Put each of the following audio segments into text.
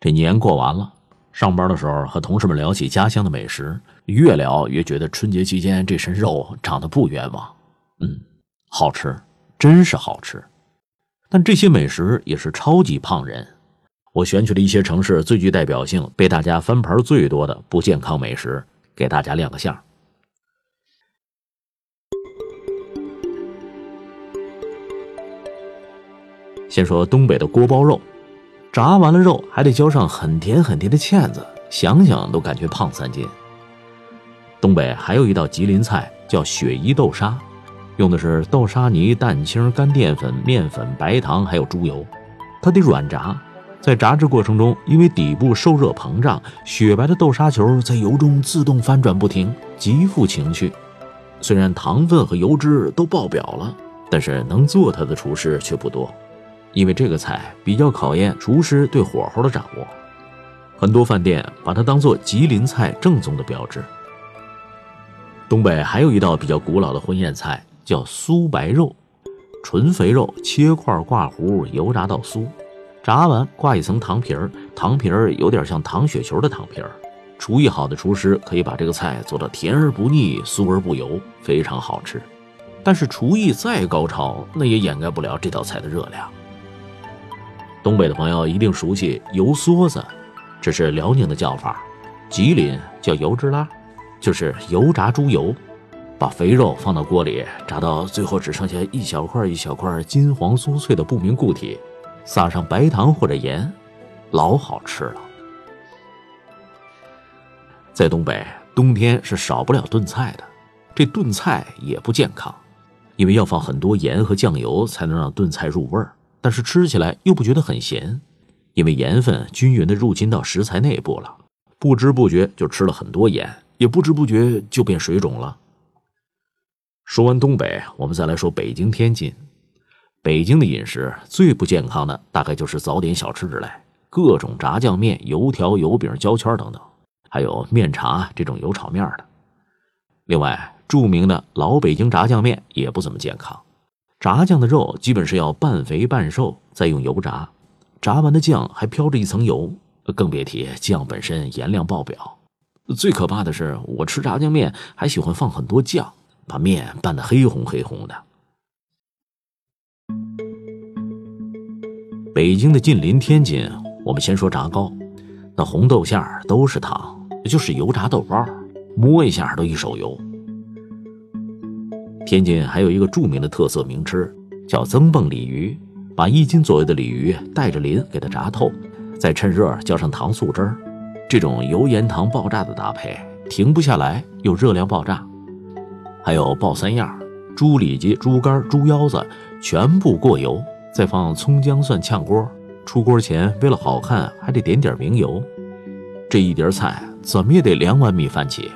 这年过完了，上班的时候和同事们聊起家乡的美食，越聊越觉得春节期间这身肉长得不冤枉。嗯，好吃，真是好吃。但这些美食也是超级胖人。我选取了一些城市最具代表性、被大家翻盘最多的不健康美食，给大家亮个相。先说东北的锅包肉，炸完了肉还得浇上很甜很甜的芡子，想想都感觉胖三斤。东北还有一道吉林菜叫雪衣豆沙，用的是豆沙泥、蛋清、干淀粉、面粉、白糖还有猪油，它得软炸。在炸制过程中，因为底部受热膨胀，雪白的豆沙球在油中自动翻转不停，极富情趣。虽然糖分和油脂都爆表了，但是能做它的厨师却不多。因为这个菜比较考验厨师对火候的掌握，很多饭店把它当做吉林菜正宗的标志。东北还有一道比较古老的婚宴菜，叫酥白肉，纯肥肉切块挂糊，油炸到酥，炸完挂一层糖皮儿，糖皮儿有点像糖雪球的糖皮儿。厨艺好的厨师可以把这个菜做到甜而不腻，酥而不油，非常好吃。但是厨艺再高超，那也掩盖不了这道菜的热量。东北的朋友一定熟悉油梭子，这是辽宁的叫法，吉林叫油脂拉，就是油炸猪油，把肥肉放到锅里炸到最后只剩下一小块一小块金黄酥脆的不明固体，撒上白糖或者盐，老好吃了。在东北，冬天是少不了炖菜的，这炖菜也不健康，因为要放很多盐和酱油才能让炖菜入味儿。但是吃起来又不觉得很咸，因为盐分均匀的入侵到食材内部了，不知不觉就吃了很多盐，也不知不觉就变水肿了。说完东北，我们再来说北京、天津。北京的饮食最不健康的大概就是早点小吃之类，各种炸酱面、油条、油饼、焦圈等等，还有面茶这种油炒面的。另外，著名的老北京炸酱面也不怎么健康。炸酱的肉基本是要半肥半瘦，再用油炸，炸完的酱还飘着一层油，更别提酱本身盐量爆表。最可怕的是，我吃炸酱面还喜欢放很多酱，把面拌得黑红黑红的。北京的近邻天津，我们先说炸糕，那红豆馅儿都是糖，就是油炸豆包，摸一下都一手油。天津还有一个著名的特色名吃，叫增蹦鲤鱼，把一斤左右的鲤鱼带着鳞给它炸透，再趁热浇上糖醋汁儿，这种油盐糖爆炸的搭配停不下来，又热量爆炸。还有爆三样：猪里脊、猪肝、猪腰子，全部过油，再放葱姜蒜炝锅。出锅前为了好看，还得点点明油。这一碟菜怎么也得两碗米饭起。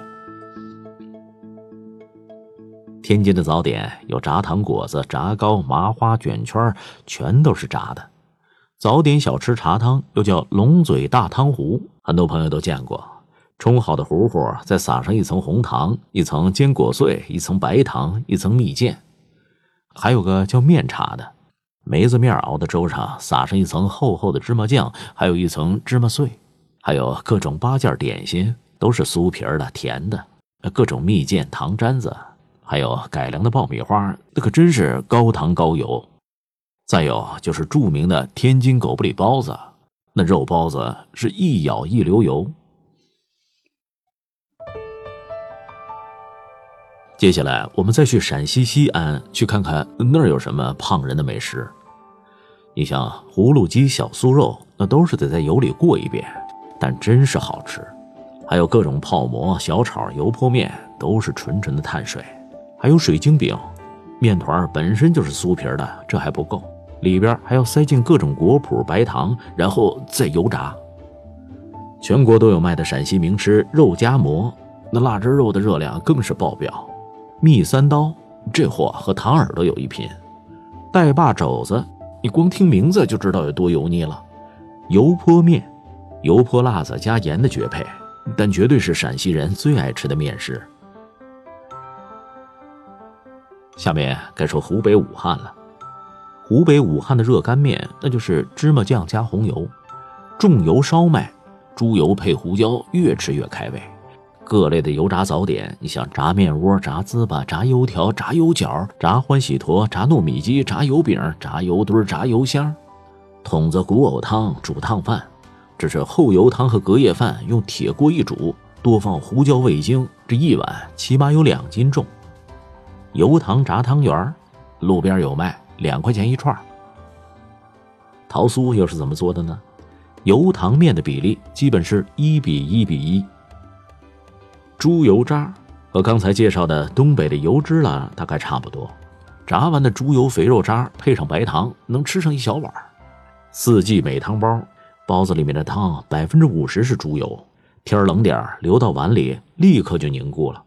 天津的早点有炸糖果子、炸糕、麻花卷圈，全都是炸的。早点小吃茶汤又叫龙嘴大汤糊，很多朋友都见过。冲好的糊糊，再撒上一层红糖、一层坚果碎、一层白糖、一层蜜饯。还有个叫面茶的，梅子面熬的粥上撒上一层厚厚的芝麻酱，还有一层芝麻碎。还有各种八件点心，都是酥皮的、甜的，各种蜜饯、糖粘子。还有改良的爆米花，那可真是高糖高油。再有就是著名的天津狗不理包子，那肉包子是一咬一流油。接下来我们再去陕西西安，去看看那儿有什么胖人的美食。你像葫芦鸡、小酥肉，那都是得在油里过一遍，但真是好吃。还有各种泡馍、小炒、油泼面，都是纯纯的碳水。还有水晶饼，面团本身就是酥皮的，这还不够，里边还要塞进各种果脯、白糖，然后再油炸。全国都有卖的陕西名吃肉夹馍，那腊汁肉的热量更是爆表。蜜三刀，这货和糖耳朵有一拼。带把肘子，你光听名字就知道有多油腻了。油泼面，油泼辣子加盐的绝配，但绝对是陕西人最爱吃的面食。下面该说湖北武汉了。湖北武汉的热干面，那就是芝麻酱加红油，重油烧麦，猪油配胡椒，越吃越开胃。各类的油炸早点，你像炸面窝、炸糍粑、炸油条、炸油角、炸欢喜坨、炸糯米鸡、炸油饼、炸油墩、炸油香，筒子古藕汤、煮烫饭，这是厚油汤和隔夜饭，用铁锅一煮，多放胡椒、味精，这一碗起码有两斤重。油糖炸汤圆，路边有卖，两块钱一串。桃酥又是怎么做的呢？油糖面的比例基本是一比一比一。猪油渣和刚才介绍的东北的油脂了大概差不多，炸完的猪油肥肉渣配上白糖，能吃上一小碗。四季美汤包，包子里面的汤百分之五十是猪油，天冷点流到碗里，立刻就凝固了。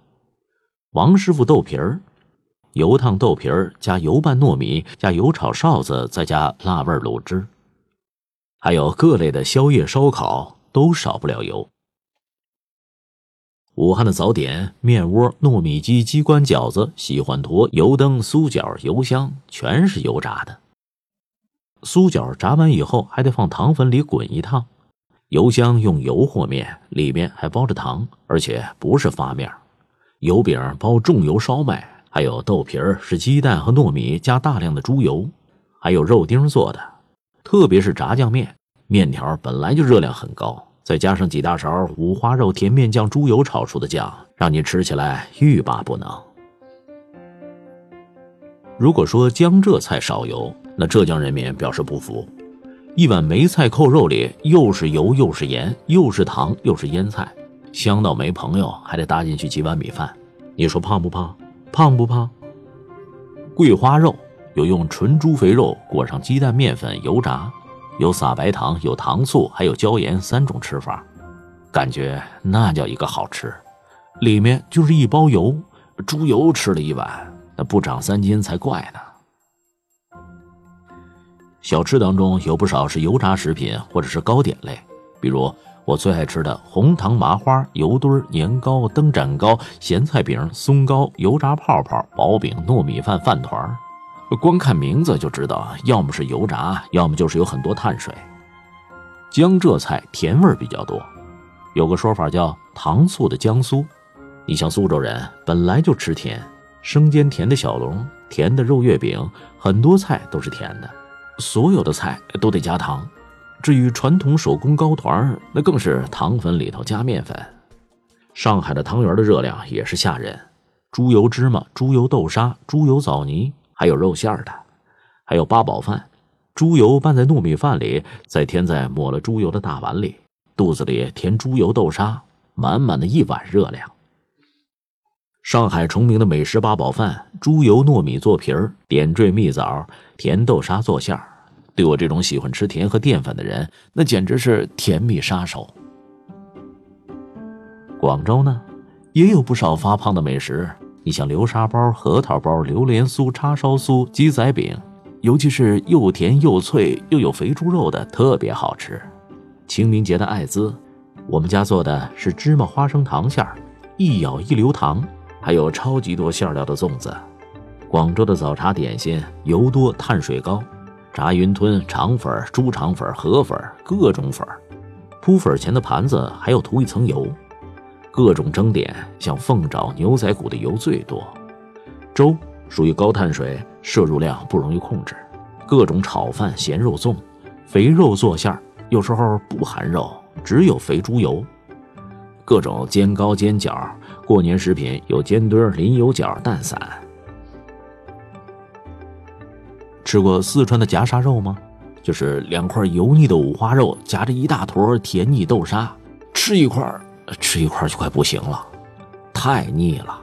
王师傅豆皮儿，油烫豆皮儿加油拌糯米加油炒哨子，再加辣味卤汁，还有各类的宵夜烧烤都少不了油。武汉的早点，面窝、糯米鸡、鸡冠饺子、喜欢坨、油灯、酥饺、油香，全是油炸的。酥饺炸完以后，还得放糖粉里滚一趟。油香用油和面，里面还包着糖，而且不是发面。油饼包重油烧麦，还有豆皮儿是鸡蛋和糯米加大量的猪油，还有肉丁做的。特别是炸酱面，面条本来就热量很高。再加上几大勺五花肉甜面酱、猪油炒出的酱，让你吃起来欲罢不能。如果说江浙菜少油，那浙江人民表示不服。一碗梅菜扣肉里又是油又是盐又是糖又是腌菜，香到没朋友，还得搭进去几碗米饭。你说胖不胖？胖不胖？桂花肉有用纯猪肥肉裹上鸡蛋、面粉油炸。有撒白糖，有糖醋，还有椒盐三种吃法，感觉那叫一个好吃。里面就是一包油，猪油吃了一碗，那不长三斤才怪呢。小吃当中有不少是油炸食品或者是糕点类，比如我最爱吃的红糖麻花、油墩、年糕、灯盏糕、咸菜饼、松糕、油炸泡泡、薄饼、糯米饭、饭团光看名字就知道，要么是油炸，要么就是有很多碳水。江浙菜甜味比较多，有个说法叫“糖醋的江苏”。你像苏州人本来就吃甜，生煎甜的小笼、甜的肉月饼，很多菜都是甜的。所有的菜都得加糖。至于传统手工糕团，那更是糖粉里头加面粉。上海的汤圆的热量也是吓人：猪油芝麻、猪油豆沙、猪油枣泥。还有肉馅的，还有八宝饭，猪油拌在糯米饭里，再添在抹了猪油的大碗里，肚子里填猪油豆沙，满满的一碗热量。上海崇明的美食八宝饭，猪油糯米做皮儿，点缀蜜枣，甜豆沙做馅儿。对我这种喜欢吃甜和淀粉的人，那简直是甜蜜杀手。广州呢，也有不少发胖的美食。你像流沙包、核桃包、榴莲酥、叉烧酥、鸡仔饼，尤其是又甜又脆又有肥猪肉的，特别好吃。清明节的艾滋，我们家做的是芝麻花生糖馅儿，一咬一流糖，还有超级多馅料的粽子。广州的早茶点心油多碳水高，炸云吞、肠粉、猪肠粉、河粉，各种粉，铺粉前的盘子还要涂一层油。各种蒸点，像凤爪、牛仔骨的油最多。粥属于高碳水，摄入量不容易控制。各种炒饭、咸肉粽，肥肉做馅儿，有时候不含肉，只有肥猪油。各种煎糕、煎饺，过年食品有煎堆、淋油角、蛋散。吃过四川的夹沙肉吗？就是两块油腻的五花肉夹着一大坨甜腻豆沙，吃一块。吃一块就快不行了，太腻了。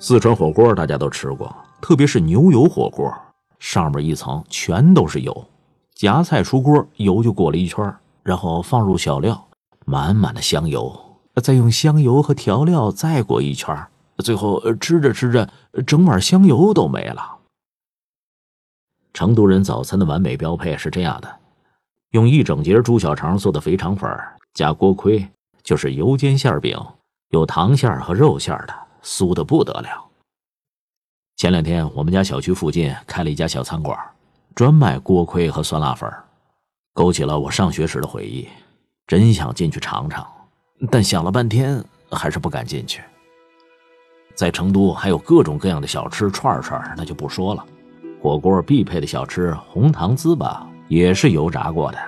四川火锅大家都吃过，特别是牛油火锅，上面一层全都是油，夹菜出锅，油就裹了一圈，然后放入小料，满满的香油，再用香油和调料再裹一圈，最后吃着吃着，整碗香油都没了。成都人早餐的完美标配是这样的：用一整节猪小肠做的肥肠粉，加锅盔。就是油煎馅饼，有糖馅和肉馅的，酥的不得了。前两天我们家小区附近开了一家小餐馆，专卖锅盔和酸辣粉勾起了我上学时的回忆，真想进去尝尝，但想了半天还是不敢进去。在成都还有各种各样的小吃串串，那就不说了。火锅必配的小吃红糖糍粑也是油炸过的。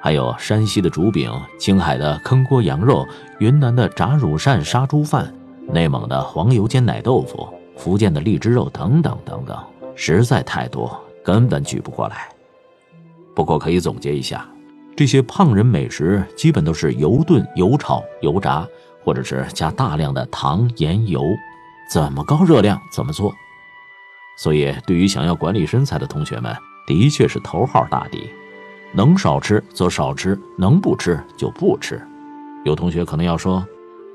还有山西的竹饼、青海的坑锅羊肉、云南的炸乳扇杀猪饭、内蒙的黄油煎奶豆腐、福建的荔枝肉等等等等，实在太多，根本举不过来。不过可以总结一下，这些胖人美食基本都是油炖、油炒、油炸，或者是加大量的糖、盐、油，怎么高热量怎么做。所以，对于想要管理身材的同学们，的确是头号大敌。能少吃则少吃，能不吃就不吃。有同学可能要说，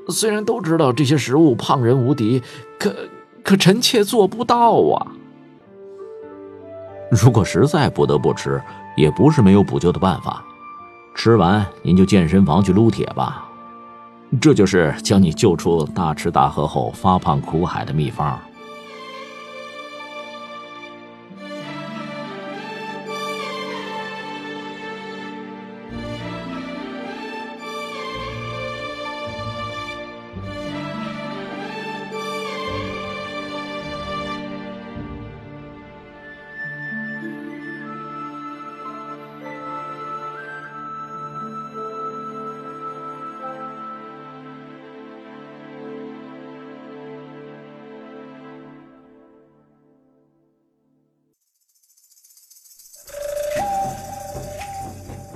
虽然都知道这些食物胖人无敌，可可臣妾做不到啊。如果实在不得不吃，也不是没有补救的办法。吃完您就健身房去撸铁吧，这就是将你救出大吃大喝后发胖苦海的秘方。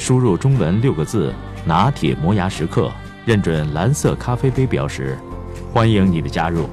输入中文六个字。拿铁磨牙时刻，认准蓝色咖啡杯标识，欢迎你的加入。